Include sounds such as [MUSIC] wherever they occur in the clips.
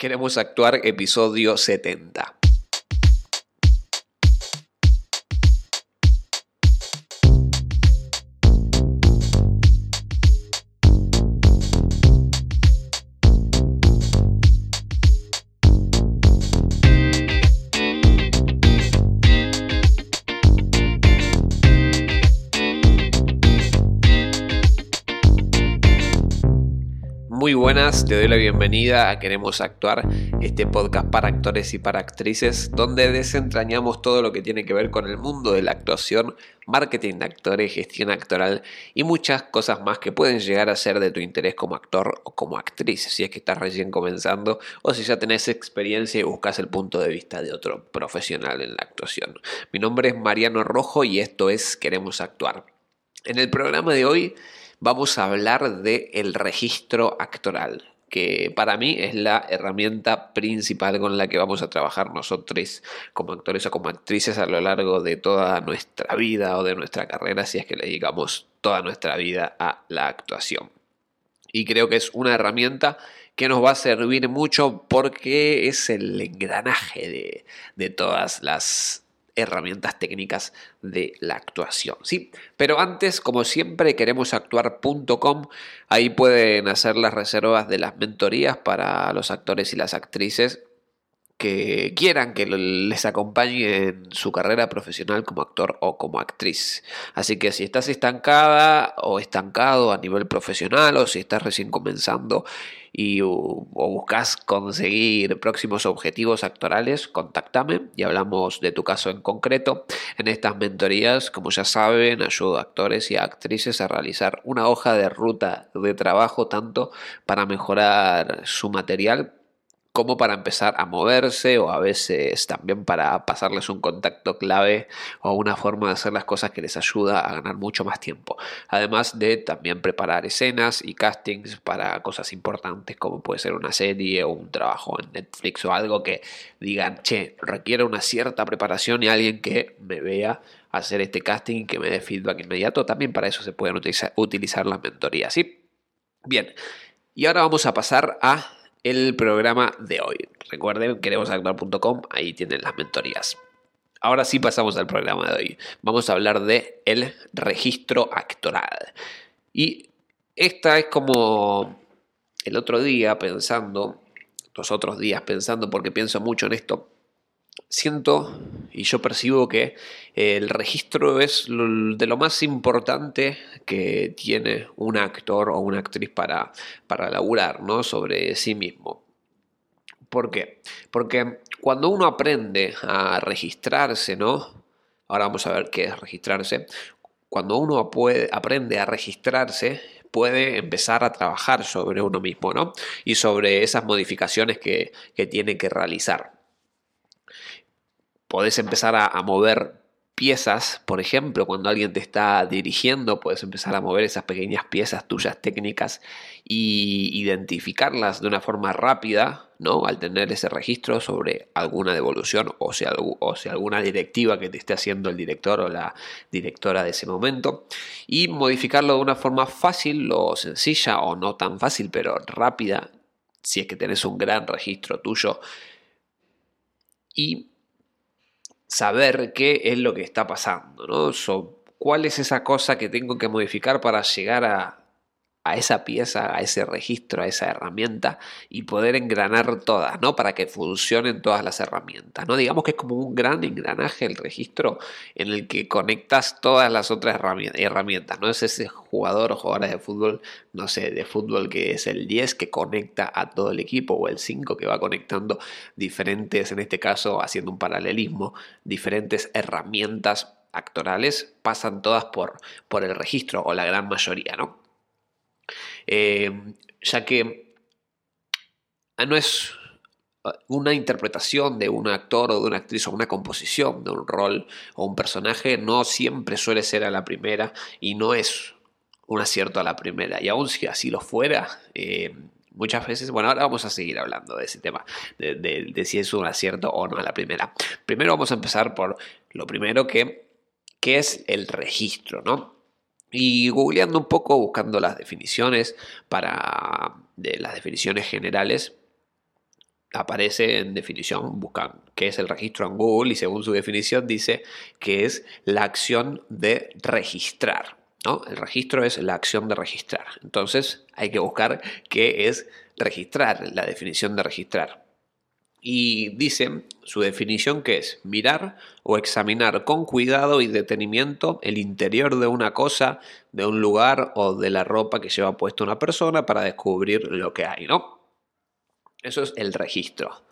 Queremos actuar episodio 70. Te doy la bienvenida a Queremos Actuar, este podcast para actores y para actrices, donde desentrañamos todo lo que tiene que ver con el mundo de la actuación, marketing de actores, gestión actoral y muchas cosas más que pueden llegar a ser de tu interés como actor o como actriz, si es que estás recién comenzando o si ya tenés experiencia y buscas el punto de vista de otro profesional en la actuación. Mi nombre es Mariano Rojo y esto es Queremos Actuar. En el programa de hoy vamos a hablar del el registro actoral, que para mí es la herramienta principal con la que vamos a trabajar nosotros como actores o como actrices a lo largo de toda nuestra vida o de nuestra carrera, si es que le dedicamos toda nuestra vida a la actuación. Y creo que es una herramienta que nos va a servir mucho porque es el engranaje de, de todas las herramientas técnicas de la actuación. ¿sí? Pero antes, como siempre, queremos actuar.com. Ahí pueden hacer las reservas de las mentorías para los actores y las actrices que quieran que les acompañe en su carrera profesional como actor o como actriz. Así que si estás estancada o estancado a nivel profesional o si estás recién comenzando y o, buscas conseguir próximos objetivos actorales, contáctame y hablamos de tu caso en concreto. En estas mentorías, como ya saben, ayudo a actores y actrices a realizar una hoja de ruta de trabajo tanto para mejorar su material como para empezar a moverse o a veces también para pasarles un contacto clave o una forma de hacer las cosas que les ayuda a ganar mucho más tiempo. Además de también preparar escenas y castings para cosas importantes como puede ser una serie o un trabajo en Netflix o algo que digan, che, requiere una cierta preparación y alguien que me vea hacer este casting y que me dé feedback inmediato. También para eso se pueden utilizar, las mentorías. ¿sí? Bien, y ahora vamos a pasar a el programa de hoy. Recuerden, queremosactuar.com, ahí tienen las mentorías. Ahora sí pasamos al programa de hoy. Vamos a hablar de el registro actoral. Y esta es como el otro día pensando, los otros días pensando, porque pienso mucho en esto, siento y yo percibo que el registro es de lo más importante que tiene un actor o una actriz para, para laburar ¿no? sobre sí mismo. ¿Por qué? Porque cuando uno aprende a registrarse, ¿no? Ahora vamos a ver qué es registrarse. Cuando uno aprende a registrarse, puede empezar a trabajar sobre uno mismo, ¿no? Y sobre esas modificaciones que, que tiene que realizar podés empezar a, mover piezas, por ejemplo, cuando alguien te está dirigiendo, puedes empezar a mover esas pequeñas piezas tuyas técnicas y identificarlas de una forma rápida, ¿no? Al tener ese registro sobre alguna devolución o sea, o sea alguna directiva que te esté haciendo el director o la directora de ese momento y modificarlo de una forma fácil o sencilla o no tan fácil, pero rápida, si es que tenés un gran registro tuyo y saber qué es lo que está pasando, ¿no? ¿Cuál es esa cosa que tengo que modificar para llegar a, a esa pieza, a ese registro, a esa herramienta y poder engranar todas, ¿no? Para que funcionen todas las herramientas, ¿no? Digamos que es como un gran engranaje el registro en el que conectas todas las otras herramientas, ¿no? Es ese jugador o jugadora de fútbol, no sé, de fútbol que es el 10 que conecta a todo el equipo o el 5 que va conectando diferentes, en este caso haciendo un paralelismo, diferentes herramientas actorales pasan todas por, por el registro o la gran mayoría, ¿no? Eh, ya que ah, no es ah, una interpretación de un actor o de una actriz o una composición de un rol o un personaje no siempre suele ser a la primera y no es un acierto a la primera. Y aun si así lo fuera, eh, muchas veces, bueno, ahora vamos a seguir hablando de ese tema, de, de, si es un acierto o no a la primera. Primero vamos a empezar por lo primero que, que es el registro, ¿no? Y googleando un poco, buscando las definiciones para de las definiciones generales, aparece en definición, buscan qué es el registro en Google y según su definición dice que es la acción de registrar. ¿no? El registro es la acción de registrar. Entonces hay que buscar qué es registrar, la definición de registrar. Y dice su definición que es mirar o examinar con cuidado y detenimiento el interior de una cosa, de un lugar o de la ropa que lleva puesta una persona para descubrir lo que hay, ¿no? Eso es el registro.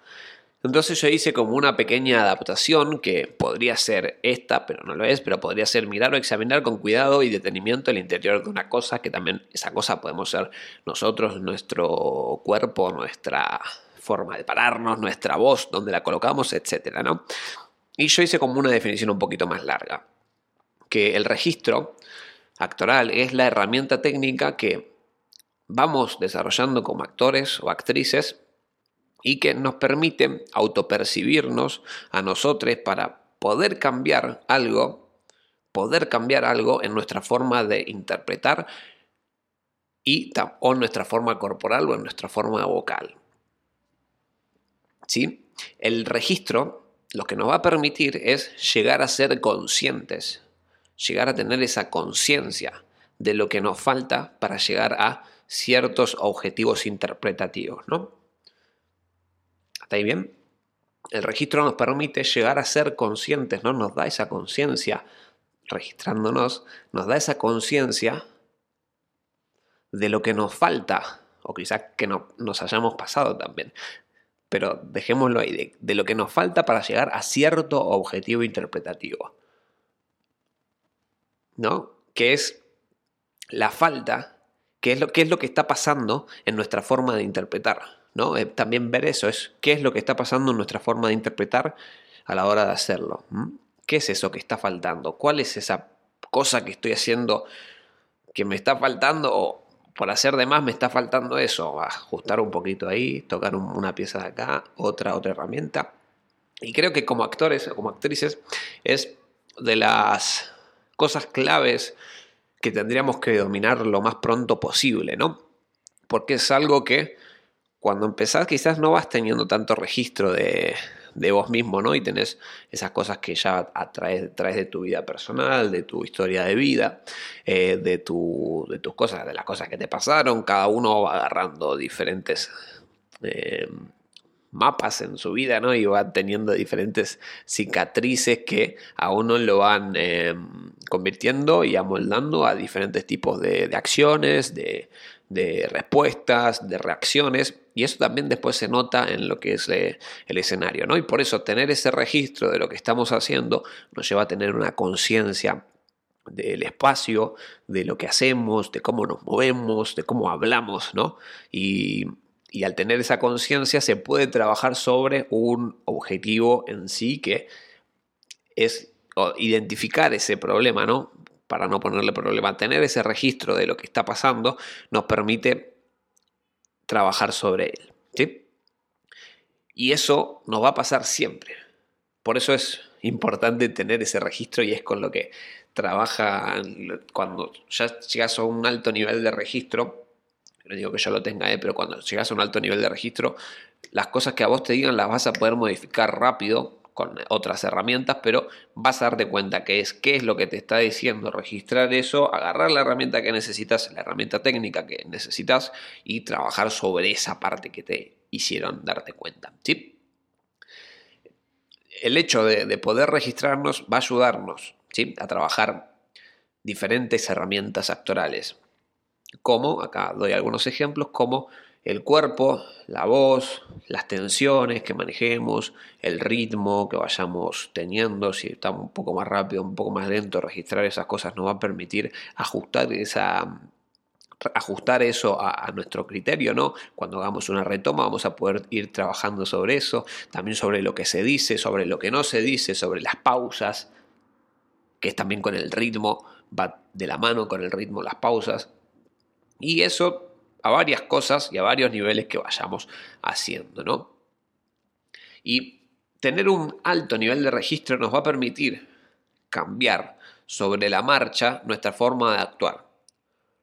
Entonces yo hice como una pequeña adaptación que podría ser esta, pero no lo es, pero podría ser mirar o examinar con cuidado y detenimiento el interior de una cosa, que también esa cosa podemos ser nosotros, nuestro cuerpo, nuestra forma de pararnos, nuestra voz, donde la colocamos, etcétera, ¿no? Y yo hice como una definición un poquito más larga, que el registro actoral es la herramienta técnica que vamos desarrollando como actores o actrices y que nos permite autopercibirnos a nosotros para poder cambiar algo, poder cambiar algo en nuestra forma de interpretar y o en nuestra forma corporal o en nuestra forma vocal. ¿Sí? El registro lo que nos va a permitir es llegar a ser conscientes, llegar a tener esa conciencia de lo que nos falta para llegar a ciertos objetivos interpretativos, ¿no? ¿Está ahí bien? El registro nos permite llegar a ser conscientes, ¿no? Nos da esa conciencia, registrándonos, nos da esa conciencia de lo que nos falta, o quizás que no, nos hayamos pasado también. Pero dejémoslo ahí, de, lo que nos falta para llegar a cierto objetivo interpretativo. ¿No? Que es la falta, que es lo, que es lo que está pasando en nuestra forma de interpretar. Eh, también ver eso, es qué es lo que está pasando en nuestra forma de interpretar a la hora de hacerlo. ¿Qué es eso que está faltando? ¿Cuál es esa cosa que estoy haciendo que me está faltando por hacer de más me está faltando eso? Ajustar un poquito ahí, tocar una pieza de acá, otra, otra herramienta. Y creo que como actores o como actrices es de las cosas claves que tendríamos que dominar lo más pronto posible, ¿no? Porque es algo que cuando empezás quizás no vas teniendo tanto registro de, vos mismo, ¿no? Y tenés esas cosas que ya traes, de tu vida personal, de tu historia de vida, eh, de, tu, de tus cosas, de las cosas que te pasaron. Cada uno va agarrando diferentes eh, mapas en su vida, ¿no? Y va teniendo diferentes cicatrices que a uno lo van eh, convirtiendo y amoldando a diferentes tipos de, acciones, de, de respuestas, de reacciones, y eso también después se nota en lo que es eh, el escenario, ¿no? Y por eso tener ese registro de lo que estamos haciendo nos lleva a tener una conciencia del espacio, de lo que hacemos, de cómo nos movemos, de cómo hablamos, ¿no? Y, y al tener esa conciencia se puede trabajar sobre un objetivo en sí que es identificar ese problema, ¿no? para no ponerle problema. Tener ese registro de lo que está pasando nos permite trabajar sobre él. ¿sí? Y eso nos va a pasar siempre. Por eso es importante tener ese registro y es con lo que trabaja cuando ya llegas a un alto nivel de registro. No digo que yo lo tenga, ¿eh? pero cuando llegas a un alto nivel de registro, las cosas que a vos te digan las vas a poder modificar rápido con otras herramientas, pero vas a darte cuenta que es qué es lo que te está diciendo, registrar eso, agarrar la herramienta que necesitas, la herramienta técnica que necesitas y trabajar sobre esa parte que te hicieron darte cuenta. El hecho de, poder registrarnos va a ayudarnos ¿sí? a trabajar diferentes herramientas actorales, como, acá doy algunos ejemplos, como el cuerpo, la voz, las tensiones que manejemos, el ritmo que vayamos teniendo, si estamos un poco más rápido, un poco más lento, registrar esas cosas nos va a permitir ajustar esa ajustar eso a, nuestro criterio, ¿no? Cuando hagamos una retoma vamos a poder ir trabajando sobre eso, también sobre lo que se dice, sobre lo que no se dice, sobre las pausas, que es también con el ritmo, va de la mano con el ritmo las pausas. Y eso a varias cosas y a varios niveles que vayamos haciendo, ¿no? Y tener un alto nivel de registro nos va a permitir cambiar sobre la marcha nuestra forma de actuar.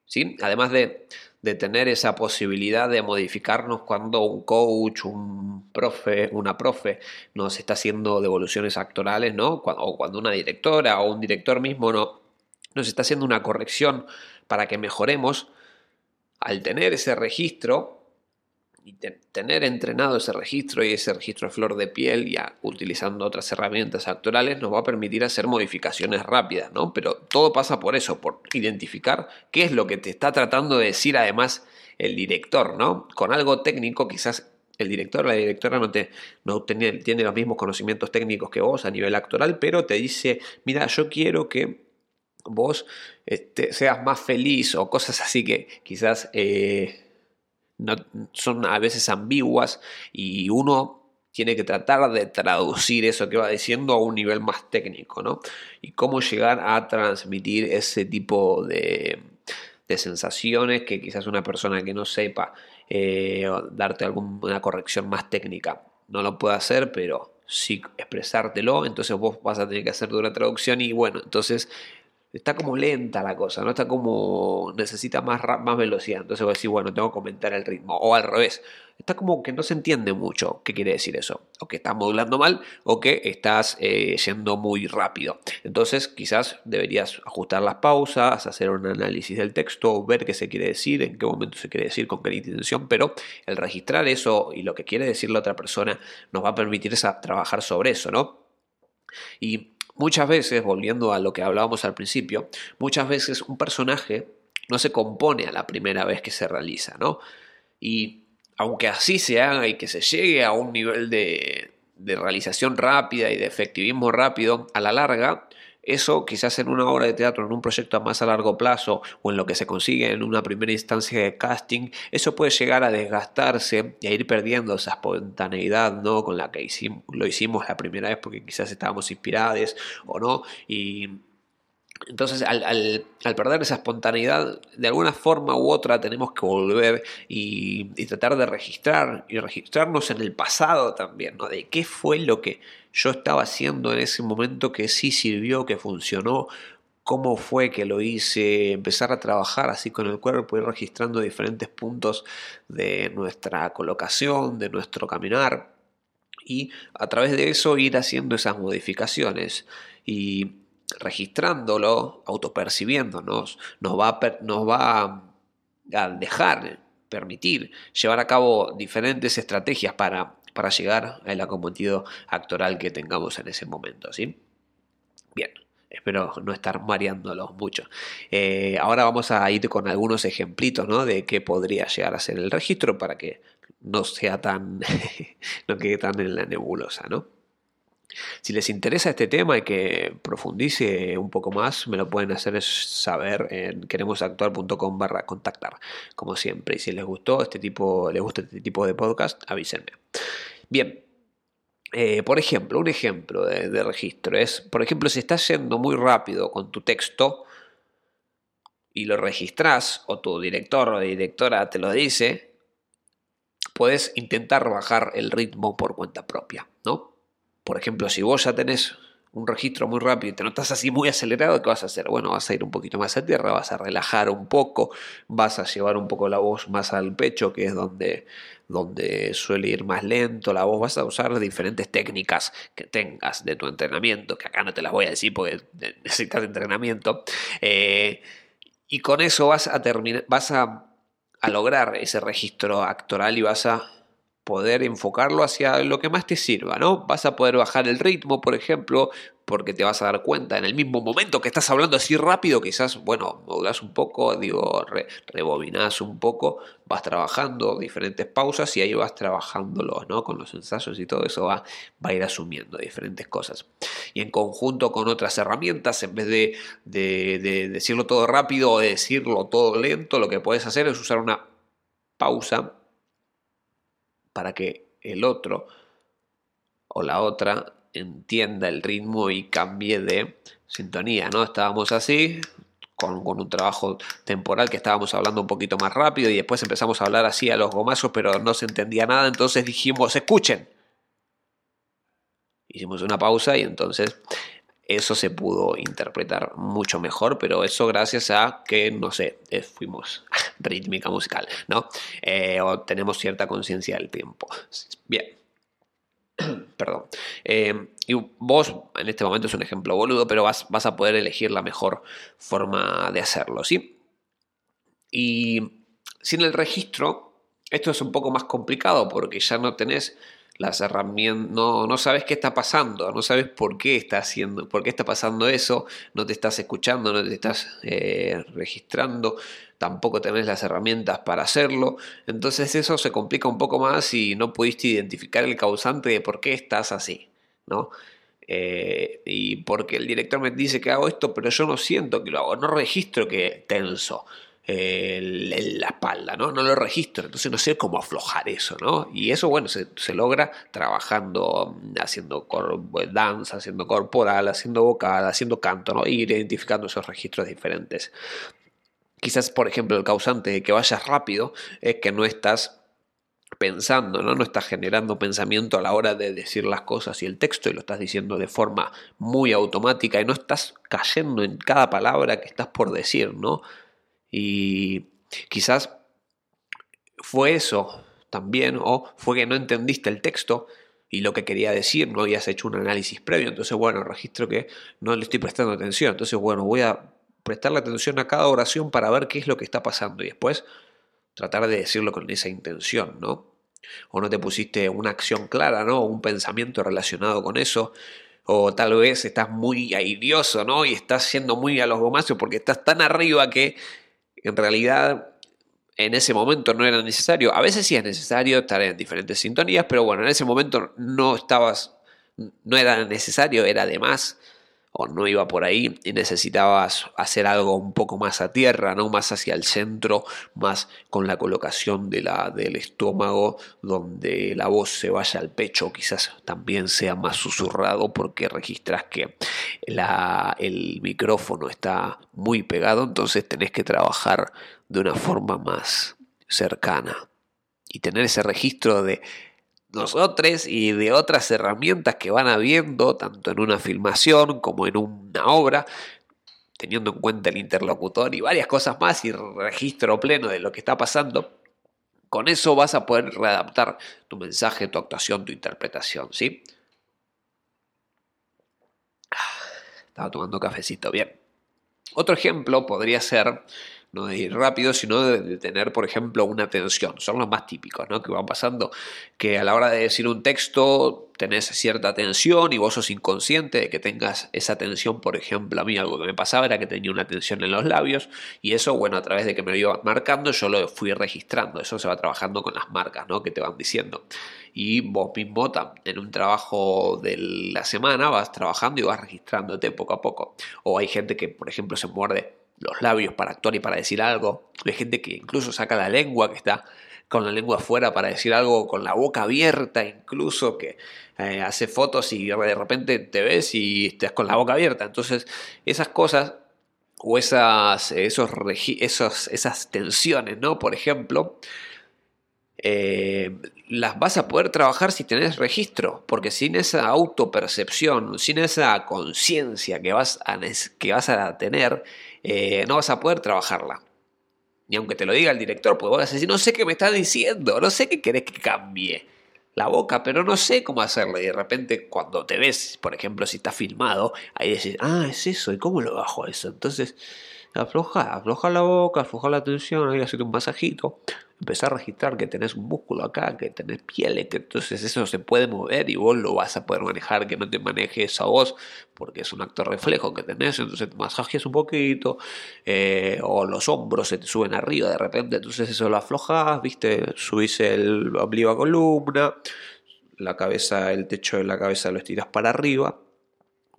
¿sí? Además de, de tener esa posibilidad de modificarnos cuando un coach, un profe, una profe nos está haciendo devoluciones actorales, ¿no? O cuando una directora o un director mismo no, nos está haciendo una corrección para que mejoremos. Al tener ese registro, y tener entrenado ese registro y ese registro de flor de piel ya utilizando otras herramientas actuales nos va a permitir hacer modificaciones rápidas, ¿no? Pero todo pasa por eso, por identificar qué es lo que te está tratando de decir además el director, ¿no? Con algo técnico quizás el director o la directora no, te, no tiene, tiene los mismos conocimientos técnicos que vos a nivel actoral, pero te dice, mira, yo quiero que vos este, seas más feliz o cosas así que quizás... Eh, son a veces ambiguas y uno tiene que tratar de traducir eso que va diciendo a un nivel más técnico, ¿no? Y cómo llegar a transmitir ese tipo de, sensaciones que quizás una persona que no sepa eh, darte alguna corrección más técnica no lo puede hacer, pero sí expresártelo, entonces vos vas a tener que hacer una traducción y bueno, entonces está como lenta la cosa, ¿no? Está como, necesita más, más velocidad. Entonces voy a decir, bueno, tengo que aumentar el ritmo. O al revés, está como que no se entiende mucho qué quiere decir eso. O que estás modulando mal o que estás eh, yendo muy rápido. Entonces quizás deberías ajustar las pausas, hacer un análisis del texto, ver qué se quiere decir, en qué momento se quiere decir, con qué intención. Pero el registrar eso y lo que quiere decir la otra persona nos va a permitir trabajar sobre eso, ¿no? Y Muchas veces, volviendo a lo que hablábamos al principio, muchas veces un personaje no se compone a la primera vez que se realiza, ¿no? Y aunque así se haga y que se llegue a un nivel de, de realización rápida y de efectivismo rápido, a la larga eso quizás en una obra de teatro, en un proyecto más a largo plazo o en lo que se consigue en una primera instancia de casting, eso puede llegar a desgastarse y a ir perdiendo esa espontaneidad ¿no? con la que hicimos, lo hicimos la primera vez porque quizás estábamos inspirados o no. Y entonces, al, perder esa espontaneidad, de alguna forma u otra tenemos que volver y, tratar de registrar y registrarnos en el pasado también, ¿no? De qué fue lo que yo estaba haciendo en ese momento que sí sirvió, que funcionó, cómo fue que lo hice, empezar a trabajar así con el cuerpo, ir registrando diferentes puntos de nuestra colocación, de nuestro caminar y a través de eso ir haciendo esas modificaciones. Y registrándolo, autopercibiéndonos, nos va, a, nos va a dejar, permitir llevar a cabo diferentes estrategias para, para llegar al acometido actoral que tengamos en ese momento. ¿sí? Bien. Espero no estar mareándolos mucho. Eh, ahora vamos a ir con algunos ejemplitos ¿no? de qué podría llegar a ser el registro para que no sea tan, [LAUGHS] no quede tan en la nebulosa, ¿no? Si les interesa este tema y que profundice un poco más, me lo pueden hacer saber en queremosactuar.com barra contactar, como siempre. Y si les gustó este tipo, les gusta este tipo de podcast, avísenme. Bien, eh, por ejemplo, un ejemplo de, de, registro es, por ejemplo, si estás yendo muy rápido con tu texto y lo registras, o tu director o directora te lo dice, puedes intentar bajar el ritmo por cuenta propia, ¿no? Por ejemplo, si vos ya tenés un registro muy rápido y te notas así muy acelerado, ¿qué vas a hacer? Bueno, vas a ir un poquito más a tierra, vas a relajar un poco, vas a llevar un poco la voz más al pecho, que es donde, donde suele ir más lento la voz, vas a usar diferentes técnicas que tengas de tu entrenamiento, que acá no te las voy a decir porque necesitas entrenamiento, eh, y con eso vas a terminar, vas a, a lograr ese registro actoral y vas a poder enfocarlo hacia lo que más te sirva, ¿no? Vas a poder bajar el ritmo, por ejemplo, porque te vas a dar cuenta en el mismo momento que estás hablando así rápido, quizás, bueno, modulas un poco, digo, re, rebobinás un poco, vas trabajando diferentes pausas y ahí vas trabajándolo, ¿no? Con los ensayos y todo eso va, va a ir asumiendo diferentes cosas. Y en conjunto con otras herramientas, en vez de, de, de decirlo todo rápido o de decirlo todo lento, lo que puedes hacer es usar una pausa para que el otro o la otra entienda el ritmo y cambie de sintonía, ¿no? Estábamos así, con, un trabajo temporal que estábamos hablando un poquito más rápido y después empezamos a hablar así a los gomazos, pero no se entendía nada, entonces dijimos, escuchen. Hicimos una pausa y entonces eso se pudo interpretar mucho mejor, pero eso gracias a que, no sé, eh, fuimos rítmica musical, ¿no? Eh, o tenemos cierta conciencia del tiempo. Bien. [CLEARS THROAT] Perdón. Eh, y vos, en este momento es un ejemplo boludo, pero vas, vas a poder elegir la mejor forma de hacerlo, ¿sí? Y sin el registro, esto es un poco más complicado porque ya no tenés las herramientas, no, no sabes qué está pasando, no sabes por qué está haciendo, por qué está pasando eso, no te estás escuchando, no te estás eh, registrando, tampoco tenés las herramientas para hacerlo, entonces eso se complica un poco más y no pudiste identificar el causante de por qué estás así, ¿no? Eh, y porque el director me dice que hago esto, pero yo no siento que lo hago, no registro que tenso la espalda, ¿no? No lo registro, entonces no sé cómo aflojar eso, ¿no? Y eso, bueno, se, logra trabajando, haciendo danza, haciendo corporal, haciendo vocal, haciendo canto, ¿no? Ir identificando esos registros diferentes. Quizás, por ejemplo, el causante de que vayas rápido es que no estás pensando, ¿no? No estás generando pensamiento a la hora de decir las cosas y el texto y lo estás diciendo de forma muy automática y no estás cayendo en cada palabra que estás por decir, ¿no? Y quizás fue eso también, o fue que no entendiste el texto y lo que quería decir, no habías hecho un análisis previo, entonces bueno, registro que no le estoy prestando atención, entonces bueno, voy a prestarle atención a cada oración para ver qué es lo que está pasando y después tratar de decirlo con esa intención, ¿no? O no te pusiste una acción clara, ¿no? Un pensamiento relacionado con eso, o tal vez estás muy airioso, ¿no? Y estás siendo muy a los gomazos porque estás tan arriba que en realidad en ese momento no era necesario. A veces sí es necesario estar en diferentes sintonías, pero bueno, en ese momento no estabas, no era necesario, era de más o no iba por ahí y necesitabas hacer algo un poco más a tierra, ¿no? más hacia el centro, más con la colocación de la, del estómago, donde la voz se vaya al pecho, quizás también sea más susurrado porque registras que la, el micrófono está muy pegado, entonces tenés que trabajar de una forma más cercana y tener ese registro de nosotros y de otras herramientas que van habiendo, tanto en una filmación como en una obra, teniendo en cuenta el interlocutor y varias cosas más y registro pleno de lo que está pasando. Con eso vas a poder readaptar tu mensaje, tu actuación, tu interpretación, ¿sí? Estaba tomando cafecito, bien. Otro ejemplo podría ser no de ir rápido, sino de, tener, por ejemplo, una atención. Son los más típicos, ¿no? Que van pasando, que a la hora de decir un texto tenés cierta atención y vos sos inconsciente de que tengas esa atención, por ejemplo, a mí algo que me pasaba era que tenía una tensión en los labios y eso, bueno, a través de que me lo iba marcando, yo lo fui registrando. Eso se va trabajando con las marcas, ¿no? Que te van diciendo. Y vos mismo en un trabajo de la semana vas trabajando y vas registrándote poco a poco. O hay gente que, por ejemplo, se muerde los labios para actuar y para decir algo. Hay gente que incluso saca la lengua, que está con la lengua afuera para decir algo, con la boca abierta incluso, que eh, hace fotos y de repente te ves y estás con la boca abierta. Entonces, esas cosas o esas, esos, esos, esas tensiones, ¿no? Por ejemplo, eh, las vas a poder trabajar si tenés registro, porque sin esa autopercepción, sin esa conciencia que, que vas a tener, eh, no vas a poder trabajarla. Ni aunque te lo diga el director, pues vas a decir, no sé qué me está diciendo, no sé qué querés que cambie la boca, pero no sé cómo hacerlo. Y de repente cuando te ves, por ejemplo, si está filmado, ahí dices, ah, es eso, ¿y cómo lo bajo eso? Entonces, afloja, afloja la boca, afloja la tensión, ahí hacer un masajito empezar a registrar que tenés un músculo acá, que tenés piel, que entonces eso se puede mover y vos lo vas a poder manejar, que no te manejes a vos, porque es un acto reflejo que tenés, entonces te masajes un poquito, eh, o los hombros se te suben arriba de repente, entonces eso lo aflojas, viste, subís el ombligo a columna, la cabeza, el techo de la cabeza lo estiras para arriba,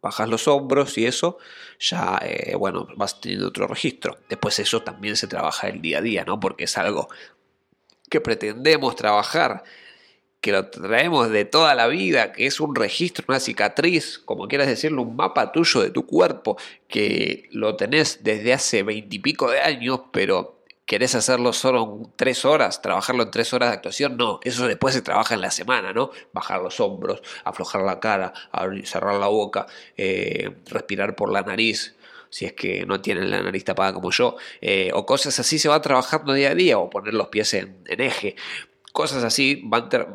bajas los hombros y eso, ya, eh, bueno, vas teniendo otro registro. Después eso también se trabaja el día a día, ¿no? Porque es algo que pretendemos trabajar, que lo traemos de toda la vida, que es un registro, una cicatriz, como quieras decirlo, un mapa tuyo de tu cuerpo, que lo tenés desde hace veintipico de años, pero querés hacerlo solo en tres horas, trabajarlo en tres horas de actuación, no, eso después se trabaja en la semana, ¿no? Bajar los hombros, aflojar la cara, cerrar la boca, eh, respirar por la nariz, si es que no tienen la nariz tapada como yo, eh, o cosas así se va trabajando día a día, o poner los pies en, eje. Cosas así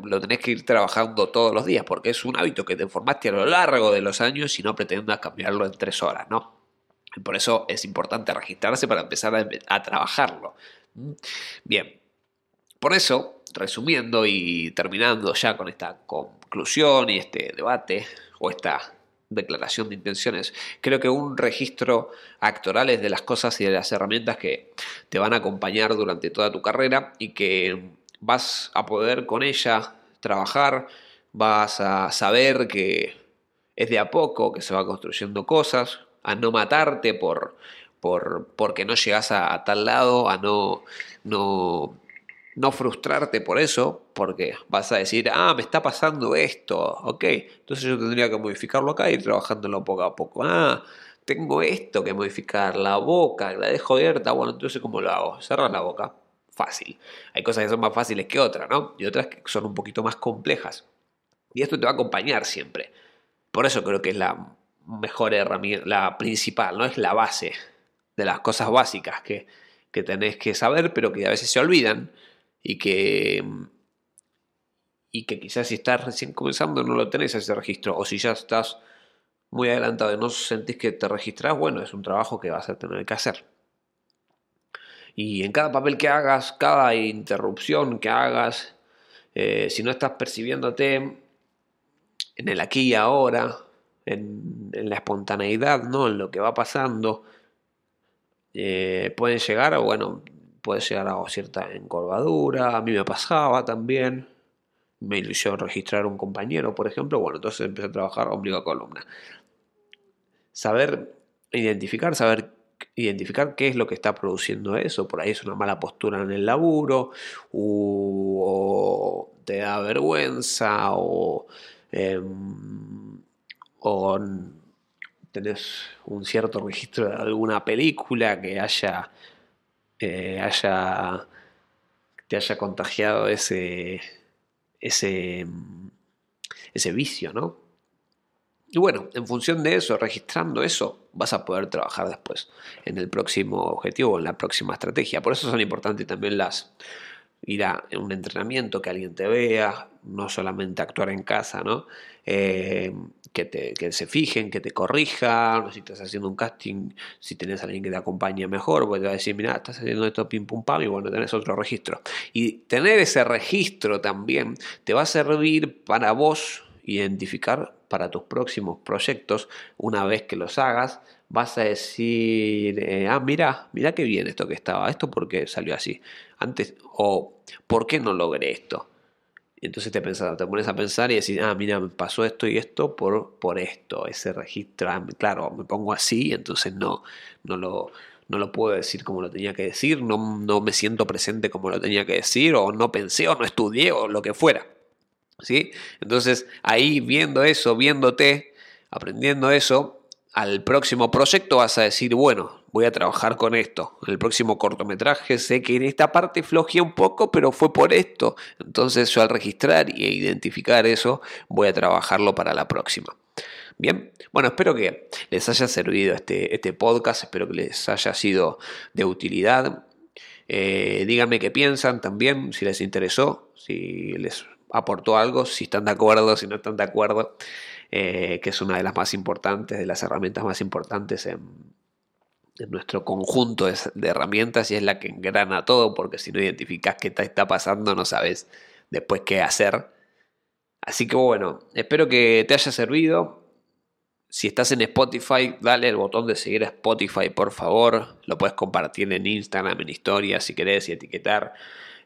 lo tenés que ir trabajando todos los días, porque es un hábito que te formaste a lo largo de los años y no pretendas cambiarlo en tres horas, ¿no? Por eso es importante registrarse para empezar a, trabajarlo. ¿Mm? Bien, por eso, resumiendo y terminando ya con esta conclusión y este debate o esta declaración de intenciones, creo que un registro actoral es de las cosas y de las herramientas que te van a acompañar durante toda tu carrera y que vas a poder con ella trabajar, vas a saber que es de a poco que se va construyendo cosas, a no matarte por, por porque no llegas a, tal lado, a no, no, no frustrarte por eso, porque vas a decir, ah, me está pasando esto, ok, entonces yo tendría que modificarlo acá y ir trabajándolo poco a poco. Ah, tengo esto que modificar, la boca, la dejo abierta, bueno, entonces ¿cómo lo hago? Cerrar la boca, fácil. Hay cosas que son más fáciles que otras, ¿no? Y otras que son un poquito más complejas. Y esto te va a acompañar siempre. Por eso creo que es la mejor herramienta, la principal, ¿no? Es la base de las cosas básicas que, que tenés que saber, pero que a veces se olvidan y que, y que quizás si estás recién comenzando no lo tenés ese registro, o si ya estás muy adelantado y no sentís que te registras, bueno, es un trabajo que vas a tener que hacer. Y en cada papel que hagas, cada interrupción que hagas, eh, si no estás percibiéndote en el aquí y ahora, en, la espontaneidad, ¿no? En lo que va pasando. Eh, pueden llegar, bueno, puede llegar a cierta encorvadura. A mí me pasaba también. Me ilusionó registrar un compañero, por ejemplo. Bueno, entonces empecé a trabajar ombligo a columna. Saber identificar, saber identificar qué es lo que está produciendo eso. Por ahí es una mala postura en el laburo, o te da vergüenza, o em, o tenés un cierto registro de alguna película que haya, haya te haya contagiado ese, ese, ese vicio, ¿no? Y bueno, en función de eso, registrando eso, vas a poder trabajar después en el próximo objetivo o en la próxima estrategia. Por eso son importantes también las ir a un entrenamiento, que alguien te vea, no solamente actuar en casa, ¿no? Eh, que, te, que se fijen, que te corrijan, si estás haciendo un casting, si tenés a alguien que te acompañe mejor, pues te va a decir, mira, estás haciendo esto pim pum pam y bueno, tenés otro registro. Y tener ese registro también te va a servir para vos identificar para tus próximos proyectos, una vez que los hagas, vas a decir, eh, ah, mira, mira qué bien esto que estaba, esto porque salió así. Antes, o ¿por qué no logré esto? Y entonces te, pensas, te pones a pensar y decís, ah, mira, me pasó esto y esto por, por esto, ese registro, ah, claro, me pongo así, entonces no, no lo, no lo puedo decir como lo tenía que decir, no, no me siento presente como lo tenía que decir, o no pensé, o no estudié, o lo que fuera. ¿Sí? Entonces, ahí viendo eso, viéndote, aprendiendo eso, al próximo proyecto vas a decir, bueno, voy a trabajar con esto. En el próximo cortometraje sé que en esta parte flojeé un poco, pero fue por esto. Entonces yo al registrar e identificar eso, voy a trabajarlo para la próxima. Bien, bueno, espero que les haya servido este, este podcast, espero que les haya sido de utilidad. Eh, díganme qué piensan también, si les interesó, si les aportó algo, si están de acuerdo, si no están de acuerdo. Eh, que es una de las más importantes, de las herramientas más importantes en, nuestro conjunto de, herramientas y es la que engrana todo, porque si no identificas qué te está pasando, no sabes después qué hacer. Así que bueno, espero que te haya servido. Si estás en Spotify, dale el botón de seguir a Spotify, por favor. Lo puedes compartir en Instagram, en historias, si querés, y etiquetar.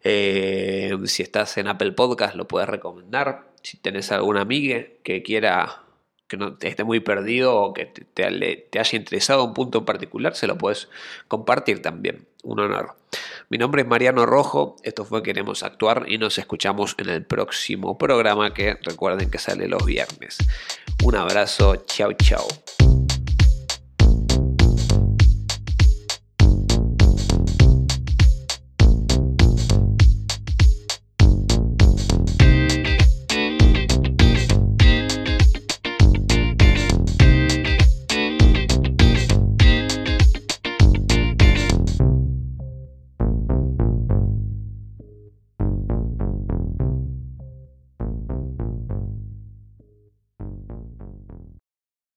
Eh, si estás en Apple Podcast, lo puedes recomendar si tenés alguna amiga que quiera que no esté muy perdido o que te, haya interesado un punto en particular, se lo puedes compartir también. Un honor. Mi nombre es Mariano Rojo, esto fue Queremos Actuar y nos escuchamos en el próximo programa que recuerden que sale los viernes. Un abrazo, chao chao.